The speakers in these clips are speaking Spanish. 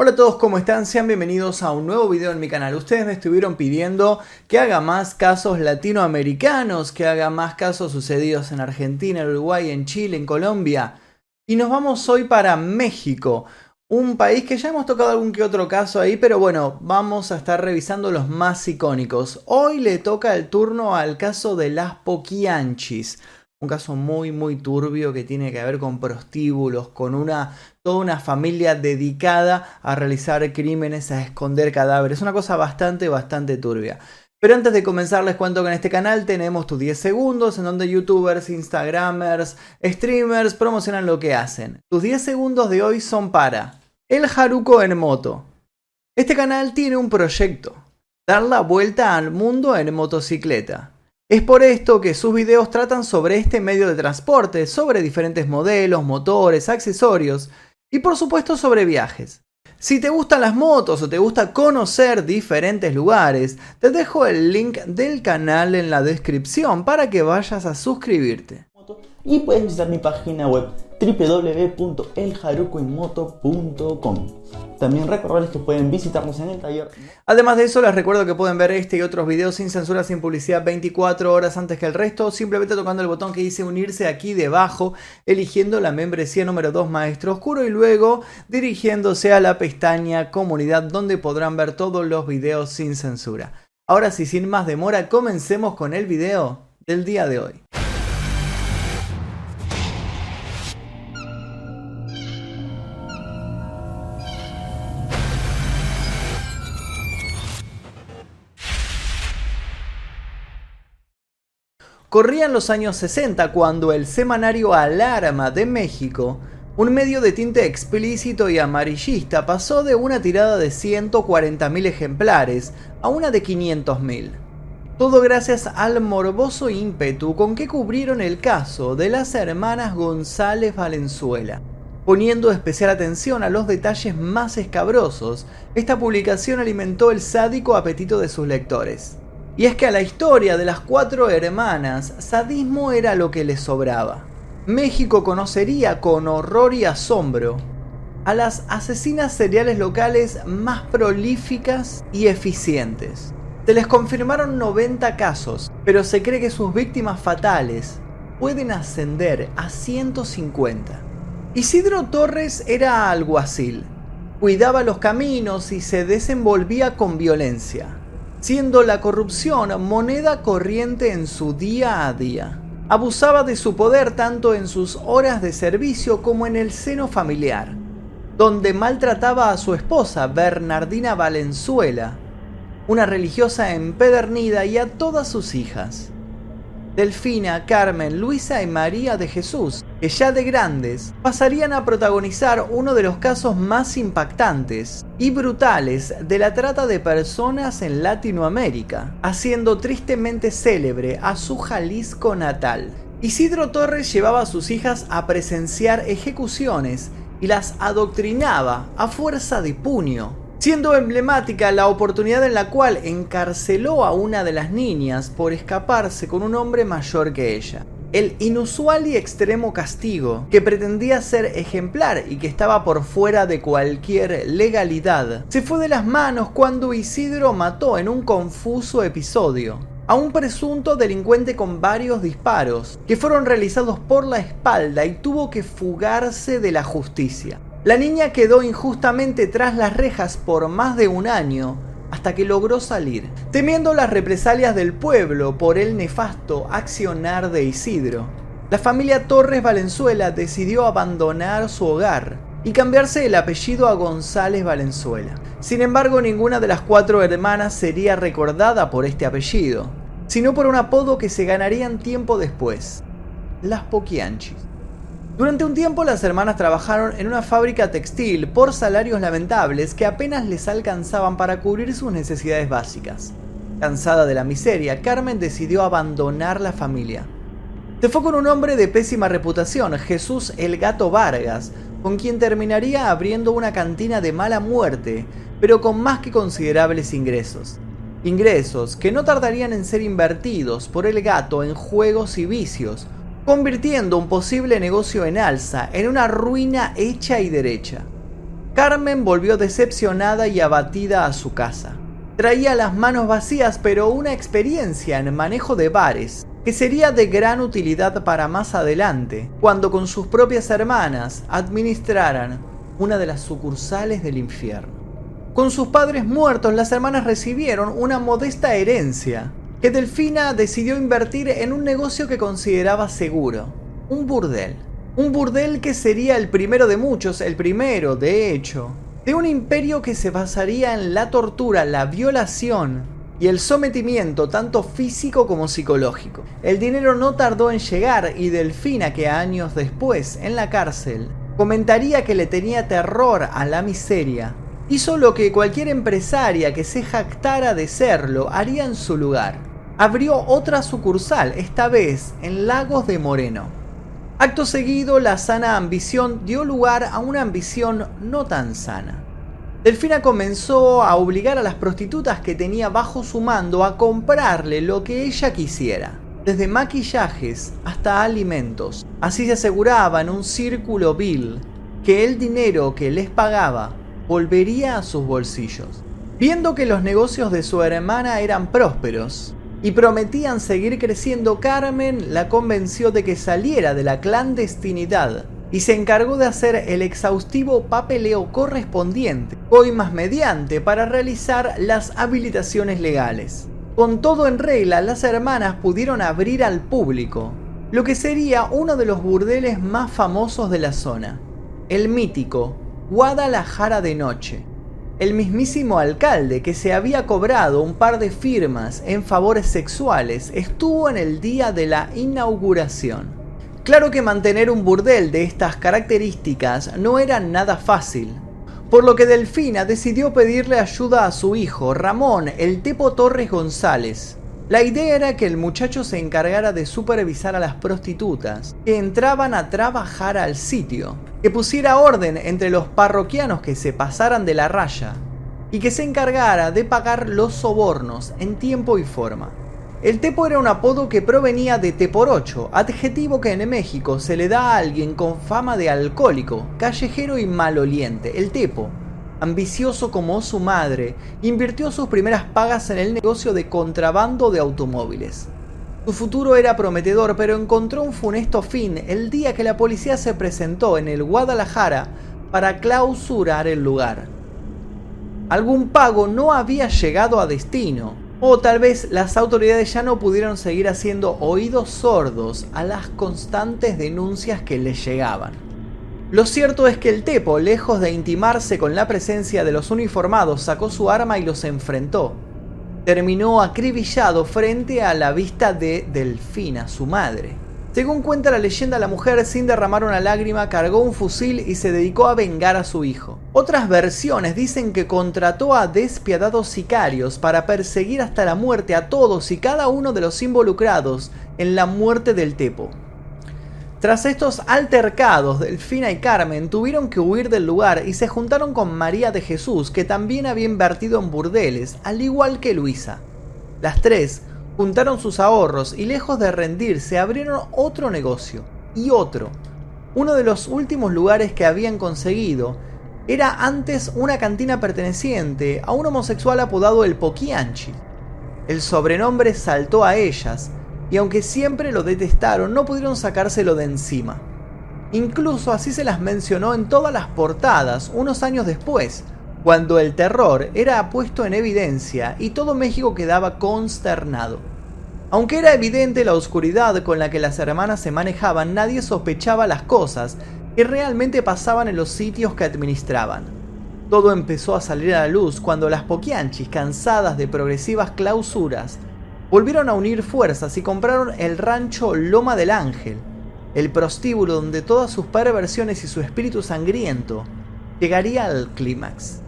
Hola a todos, ¿cómo están? Sean bienvenidos a un nuevo video en mi canal. Ustedes me estuvieron pidiendo que haga más casos latinoamericanos, que haga más casos sucedidos en Argentina, en Uruguay, en Chile, en Colombia. Y nos vamos hoy para México, un país que ya hemos tocado algún que otro caso ahí, pero bueno, vamos a estar revisando los más icónicos. Hoy le toca el turno al caso de las Poquianchis. Un caso muy muy turbio que tiene que ver con prostíbulos, con una toda una familia dedicada a realizar crímenes, a esconder cadáveres. Una cosa bastante bastante turbia. Pero antes de comenzar les cuento que en este canal tenemos tus 10 segundos en donde youtubers, instagramers, streamers promocionan lo que hacen. Tus 10 segundos de hoy son para El Haruko en moto. Este canal tiene un proyecto, dar la vuelta al mundo en motocicleta. Es por esto que sus videos tratan sobre este medio de transporte, sobre diferentes modelos, motores, accesorios y por supuesto sobre viajes. Si te gustan las motos o te gusta conocer diferentes lugares, te dejo el link del canal en la descripción para que vayas a suscribirte. Y puedes visitar mi página web www.elharukoinmoto.com. También recordarles que pueden visitarnos en el taller. Además de eso, les recuerdo que pueden ver este y otros videos sin censura, sin publicidad 24 horas antes que el resto, simplemente tocando el botón que dice unirse aquí debajo, eligiendo la membresía número 2 Maestro Oscuro y luego dirigiéndose a la pestaña Comunidad donde podrán ver todos los videos sin censura. Ahora sí, sin más demora, comencemos con el video del día de hoy. Corrían los años 60 cuando el semanario Alarma de México, un medio de tinte explícito y amarillista, pasó de una tirada de 140.000 ejemplares a una de 500.000. Todo gracias al morboso ímpetu con que cubrieron el caso de las hermanas González Valenzuela. Poniendo especial atención a los detalles más escabrosos, esta publicación alimentó el sádico apetito de sus lectores. Y es que a la historia de las cuatro hermanas, sadismo era lo que les sobraba. México conocería con horror y asombro a las asesinas seriales locales más prolíficas y eficientes. Se les confirmaron 90 casos, pero se cree que sus víctimas fatales pueden ascender a 150. Isidro Torres era alguacil, cuidaba los caminos y se desenvolvía con violencia siendo la corrupción moneda corriente en su día a día. Abusaba de su poder tanto en sus horas de servicio como en el seno familiar, donde maltrataba a su esposa Bernardina Valenzuela, una religiosa empedernida y a todas sus hijas. Delfina, Carmen, Luisa y María de Jesús, que ya de grandes pasarían a protagonizar uno de los casos más impactantes y brutales de la trata de personas en Latinoamérica, haciendo tristemente célebre a su Jalisco natal. Isidro Torres llevaba a sus hijas a presenciar ejecuciones y las adoctrinaba a fuerza de puño, siendo emblemática la oportunidad en la cual encarceló a una de las niñas por escaparse con un hombre mayor que ella. El inusual y extremo castigo, que pretendía ser ejemplar y que estaba por fuera de cualquier legalidad, se fue de las manos cuando Isidro mató en un confuso episodio a un presunto delincuente con varios disparos, que fueron realizados por la espalda y tuvo que fugarse de la justicia. La niña quedó injustamente tras las rejas por más de un año, hasta que logró salir, temiendo las represalias del pueblo por el nefasto accionar de Isidro. La familia Torres Valenzuela decidió abandonar su hogar y cambiarse el apellido a González Valenzuela. Sin embargo, ninguna de las cuatro hermanas sería recordada por este apellido, sino por un apodo que se ganarían tiempo después, las Poquianchis. Durante un tiempo las hermanas trabajaron en una fábrica textil por salarios lamentables que apenas les alcanzaban para cubrir sus necesidades básicas. Cansada de la miseria, Carmen decidió abandonar la familia. Se fue con un hombre de pésima reputación, Jesús el Gato Vargas, con quien terminaría abriendo una cantina de mala muerte, pero con más que considerables ingresos. Ingresos que no tardarían en ser invertidos por el gato en juegos y vicios, convirtiendo un posible negocio en alza en una ruina hecha y derecha. Carmen volvió decepcionada y abatida a su casa. Traía las manos vacías pero una experiencia en manejo de bares que sería de gran utilidad para más adelante, cuando con sus propias hermanas administraran una de las sucursales del infierno. Con sus padres muertos, las hermanas recibieron una modesta herencia que Delfina decidió invertir en un negocio que consideraba seguro, un burdel. Un burdel que sería el primero de muchos, el primero, de hecho, de un imperio que se basaría en la tortura, la violación y el sometimiento tanto físico como psicológico. El dinero no tardó en llegar y Delfina que años después, en la cárcel, comentaría que le tenía terror a la miseria, hizo lo que cualquier empresaria que se jactara de serlo haría en su lugar. Abrió otra sucursal, esta vez en Lagos de Moreno. Acto seguido, la sana ambición dio lugar a una ambición no tan sana. Delfina comenzó a obligar a las prostitutas que tenía bajo su mando a comprarle lo que ella quisiera, desde maquillajes hasta alimentos. Así se aseguraba en un círculo vil que el dinero que les pagaba volvería a sus bolsillos. Viendo que los negocios de su hermana eran prósperos, y prometían seguir creciendo, Carmen la convenció de que saliera de la clandestinidad y se encargó de hacer el exhaustivo papeleo correspondiente, hoy más mediante, para realizar las habilitaciones legales. Con todo en regla, las hermanas pudieron abrir al público lo que sería uno de los burdeles más famosos de la zona, el mítico Guadalajara de Noche, el mismísimo alcalde que se había cobrado un par de firmas en favores sexuales estuvo en el día de la inauguración. Claro que mantener un burdel de estas características no era nada fácil, por lo que Delfina decidió pedirle ayuda a su hijo, Ramón el Tepo Torres González. La idea era que el muchacho se encargara de supervisar a las prostitutas que entraban a trabajar al sitio, que pusiera orden entre los parroquianos que se pasaran de la raya y que se encargara de pagar los sobornos en tiempo y forma. El tepo era un apodo que provenía de teporocho, adjetivo que en México se le da a alguien con fama de alcohólico, callejero y maloliente. El tepo, ambicioso como su madre, invirtió sus primeras pagas en el negocio de contrabando de automóviles. Su futuro era prometedor, pero encontró un funesto fin el día que la policía se presentó en el Guadalajara para clausurar el lugar. Algún pago no había llegado a destino, o tal vez las autoridades ya no pudieron seguir haciendo oídos sordos a las constantes denuncias que les llegaban. Lo cierto es que el Tepo, lejos de intimarse con la presencia de los uniformados, sacó su arma y los enfrentó terminó acribillado frente a la vista de Delfina, su madre. Según cuenta la leyenda, la mujer, sin derramar una lágrima, cargó un fusil y se dedicó a vengar a su hijo. Otras versiones dicen que contrató a despiadados sicarios para perseguir hasta la muerte a todos y cada uno de los involucrados en la muerte del Tepo. Tras estos altercados, Delfina y Carmen tuvieron que huir del lugar y se juntaron con María de Jesús, que también había invertido en burdeles, al igual que Luisa. Las tres juntaron sus ahorros y lejos de rendirse abrieron otro negocio, y otro. Uno de los últimos lugares que habían conseguido era antes una cantina perteneciente a un homosexual apodado el Poquianchi. El sobrenombre saltó a ellas, y aunque siempre lo detestaron, no pudieron sacárselo de encima. Incluso así se las mencionó en todas las portadas unos años después, cuando el terror era puesto en evidencia y todo México quedaba consternado. Aunque era evidente la oscuridad con la que las hermanas se manejaban, nadie sospechaba las cosas que realmente pasaban en los sitios que administraban. Todo empezó a salir a la luz cuando las Poquianchis, cansadas de progresivas clausuras, volvieron a unir fuerzas y compraron el rancho Loma del Ángel, el prostíbulo donde todas sus perversiones y su espíritu sangriento llegaría al clímax.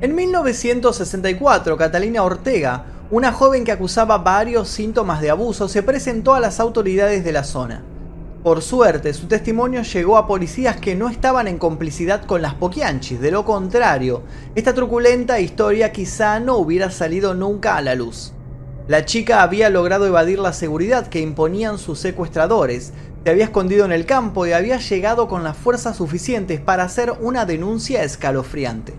En 1964, Catalina Ortega, una joven que acusaba varios síntomas de abuso, se presentó a las autoridades de la zona. Por suerte, su testimonio llegó a policías que no estaban en complicidad con las Poquianchis, de lo contrario, esta truculenta historia quizá no hubiera salido nunca a la luz. La chica había logrado evadir la seguridad que imponían sus secuestradores, Se había escondido en el campo y había llegado con las fuerzas suficientes para hacer una denuncia escalofriante.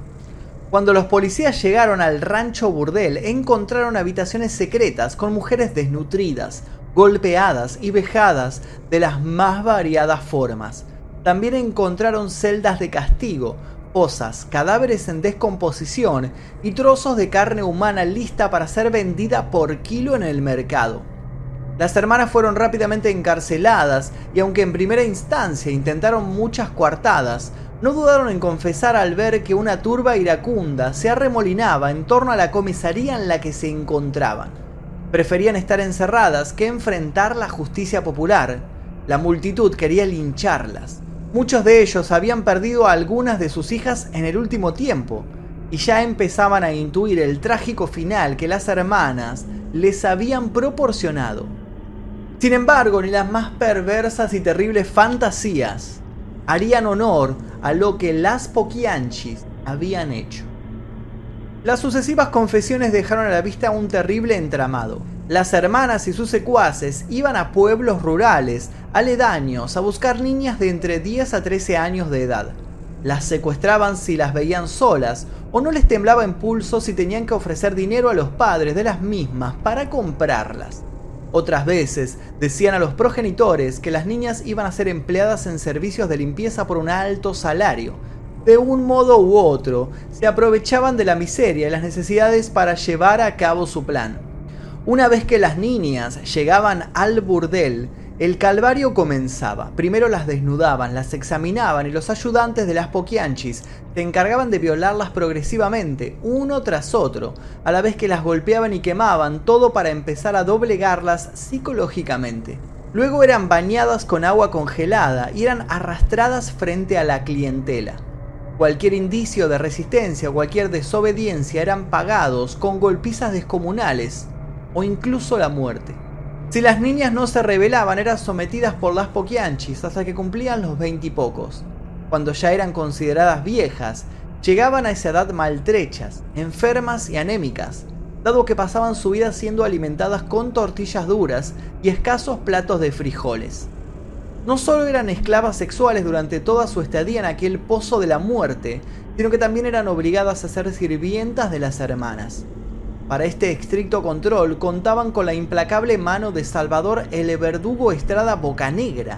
Cuando los policías llegaron al rancho burdel, encontraron habitaciones secretas con mujeres desnutridas, golpeadas y vejadas de las más variadas formas. También encontraron celdas de castigo, fosas, cadáveres en descomposición y trozos de carne humana lista para ser vendida por kilo en el mercado. Las hermanas fueron rápidamente encarceladas y aunque en primera instancia intentaron muchas coartadas, no dudaron en confesar al ver que una turba iracunda se arremolinaba en torno a la comisaría en la que se encontraban. Preferían estar encerradas que enfrentar la justicia popular. La multitud quería lincharlas. Muchos de ellos habían perdido a algunas de sus hijas en el último tiempo, y ya empezaban a intuir el trágico final que las hermanas les habían proporcionado. Sin embargo, ni las más perversas y terribles fantasías harían honor a lo que las Poquianchis habían hecho. Las sucesivas confesiones dejaron a la vista un terrible entramado. Las hermanas y sus secuaces iban a pueblos rurales, aledaños, a buscar niñas de entre 10 a 13 años de edad. Las secuestraban si las veían solas o no les temblaba pulso si tenían que ofrecer dinero a los padres de las mismas para comprarlas. Otras veces decían a los progenitores que las niñas iban a ser empleadas en servicios de limpieza por un alto salario. De un modo u otro, se aprovechaban de la miseria y las necesidades para llevar a cabo su plan. Una vez que las niñas llegaban al burdel, el calvario comenzaba. Primero las desnudaban, las examinaban y los ayudantes de las poquianchis se encargaban de violarlas progresivamente, uno tras otro, a la vez que las golpeaban y quemaban, todo para empezar a doblegarlas psicológicamente. Luego eran bañadas con agua congelada y eran arrastradas frente a la clientela. Cualquier indicio de resistencia o cualquier desobediencia eran pagados con golpizas descomunales o incluso la muerte. Si las niñas no se rebelaban, eran sometidas por las poquianchis hasta que cumplían los veintipocos. Cuando ya eran consideradas viejas, llegaban a esa edad maltrechas, enfermas y anémicas, dado que pasaban su vida siendo alimentadas con tortillas duras y escasos platos de frijoles. No solo eran esclavas sexuales durante toda su estadía en aquel pozo de la muerte, sino que también eran obligadas a ser sirvientas de las hermanas. Para este estricto control contaban con la implacable mano de Salvador el verdugo Estrada Bocanegra,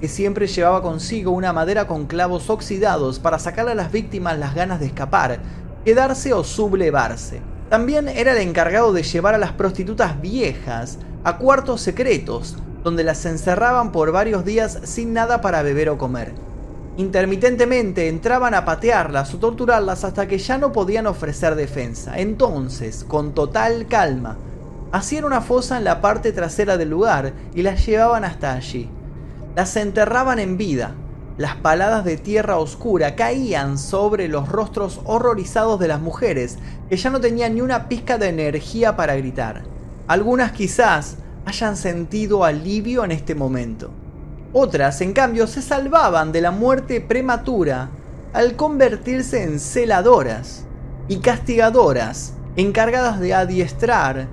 que siempre llevaba consigo una madera con clavos oxidados para sacarle a las víctimas las ganas de escapar, quedarse o sublevarse. También era el encargado de llevar a las prostitutas viejas a cuartos secretos, donde las encerraban por varios días sin nada para beber o comer. Intermitentemente entraban a patearlas o torturarlas hasta que ya no podían ofrecer defensa. Entonces, con total calma, hacían una fosa en la parte trasera del lugar y las llevaban hasta allí. Las enterraban en vida. Las paladas de tierra oscura caían sobre los rostros horrorizados de las mujeres, que ya no tenían ni una pizca de energía para gritar. Algunas quizás hayan sentido alivio en este momento. Otras, en cambio, se salvaban de la muerte prematura al convertirse en celadoras y castigadoras encargadas de adiestrar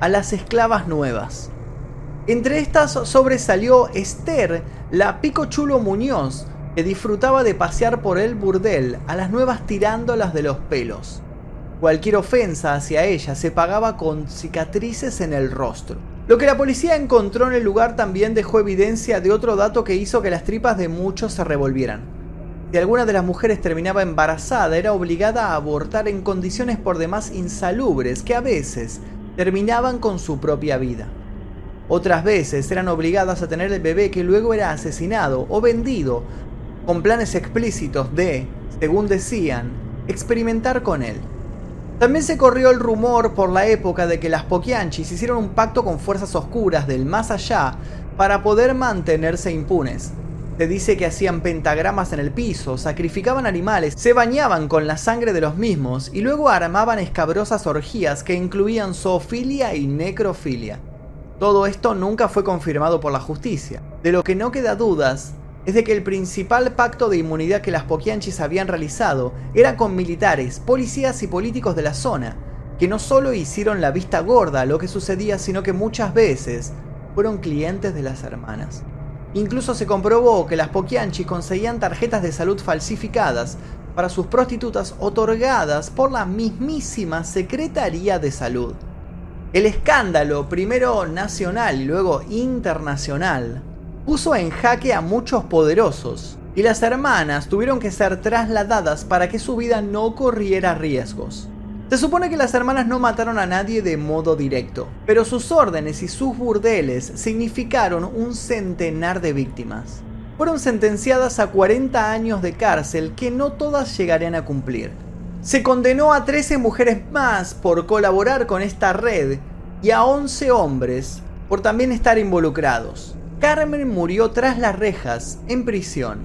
a las esclavas nuevas. Entre estas sobresalió Esther, la picochulo Muñoz, que disfrutaba de pasear por el burdel a las nuevas tirándolas de los pelos. Cualquier ofensa hacia ella se pagaba con cicatrices en el rostro. Lo que la policía encontró en el lugar también dejó evidencia de otro dato que hizo que las tripas de muchos se revolvieran. Si alguna de las mujeres terminaba embarazada, era obligada a abortar en condiciones por demás insalubres que a veces terminaban con su propia vida. Otras veces eran obligadas a tener el bebé que luego era asesinado o vendido, con planes explícitos de, según decían, experimentar con él. También se corrió el rumor por la época de que las Poquianchis hicieron un pacto con fuerzas oscuras del más allá para poder mantenerse impunes. Se dice que hacían pentagramas en el piso, sacrificaban animales, se bañaban con la sangre de los mismos y luego armaban escabrosas orgías que incluían zoofilia y necrofilia. Todo esto nunca fue confirmado por la justicia. De lo que no queda dudas es de que el principal pacto de inmunidad que las Poquianchis habían realizado era con militares, policías y políticos de la zona, que no solo hicieron la vista gorda a lo que sucedía, sino que muchas veces fueron clientes de las hermanas. Incluso se comprobó que las Poquianchi conseguían tarjetas de salud falsificadas para sus prostitutas otorgadas por la mismísima Secretaría de Salud. El escándalo, primero nacional y luego internacional, puso en jaque a muchos poderosos, y las hermanas tuvieron que ser trasladadas para que su vida no corriera riesgos. Se supone que las hermanas no mataron a nadie de modo directo, pero sus órdenes y sus burdeles significaron un centenar de víctimas. Fueron sentenciadas a 40 años de cárcel que no todas llegarían a cumplir. Se condenó a 13 mujeres más por colaborar con esta red y a 11 hombres por también estar involucrados. Carmen murió tras las rejas, en prisión.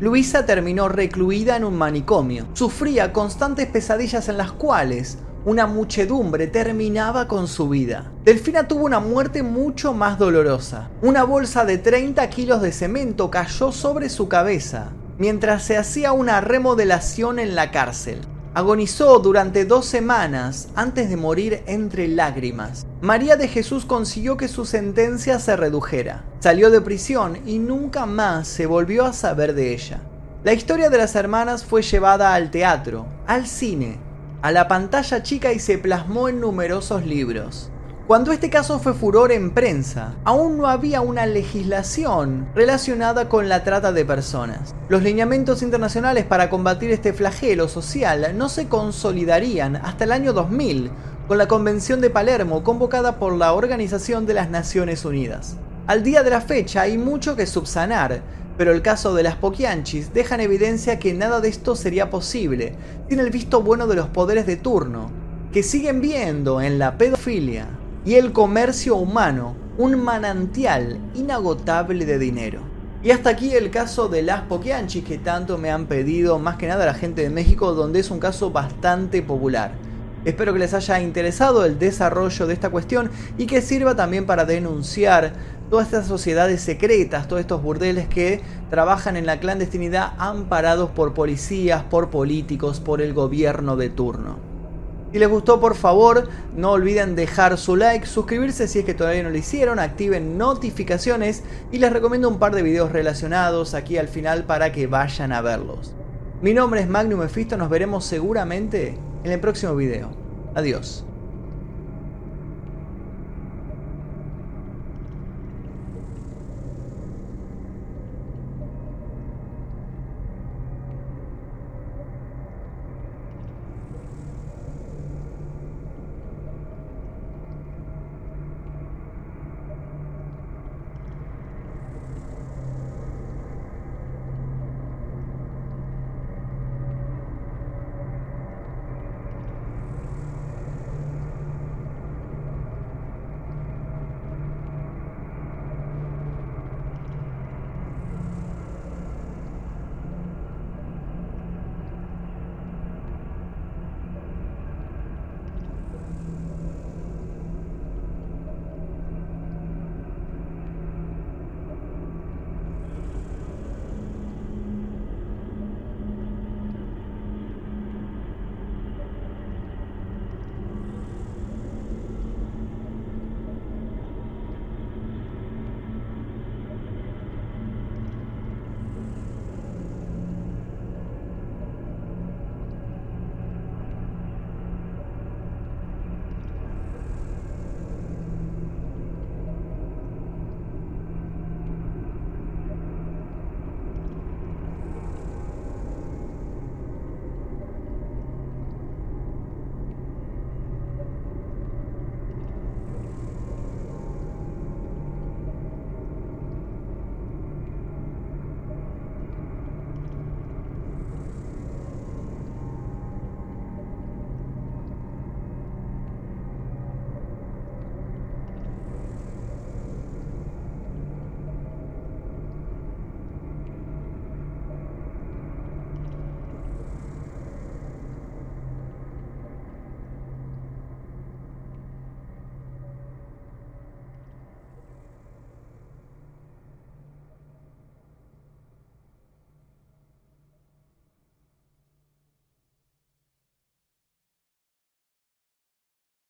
Luisa terminó recluida en un manicomio. Sufría constantes pesadillas en las cuales una muchedumbre terminaba con su vida. Delfina tuvo una muerte mucho más dolorosa. Una bolsa de 30 kilos de cemento cayó sobre su cabeza mientras se hacía una remodelación en la cárcel. Agonizó durante dos semanas antes de morir entre lágrimas. María de Jesús consiguió que su sentencia se redujera. Salió de prisión y nunca más se volvió a saber de ella. La historia de las hermanas fue llevada al teatro, al cine, a la pantalla chica y se plasmó en numerosos libros. Cuando este caso fue furor en prensa, aún no había una legislación relacionada con la trata de personas. Los lineamientos internacionales para combatir este flagelo social no se consolidarían hasta el año 2000, con la Convención de Palermo convocada por la Organización de las Naciones Unidas. Al día de la fecha hay mucho que subsanar, pero el caso de las Poquianchis deja en evidencia que nada de esto sería posible sin el visto bueno de los poderes de turno, que siguen viendo en la pedofilia y el comercio humano un manantial inagotable de dinero. Y hasta aquí el caso de las Poquianchis que tanto me han pedido, más que nada la gente de México, donde es un caso bastante popular. Espero que les haya interesado el desarrollo de esta cuestión y que sirva también para denunciar todas estas sociedades secretas, todos estos burdeles que trabajan en la clandestinidad amparados por policías, por políticos, por el gobierno de turno. Si les gustó, por favor, no olviden dejar su like, suscribirse si es que todavía no lo hicieron, activen notificaciones y les recomiendo un par de videos relacionados aquí al final para que vayan a verlos. Mi nombre es Magnum Mephisto, nos veremos seguramente en el próximo video. Adiós.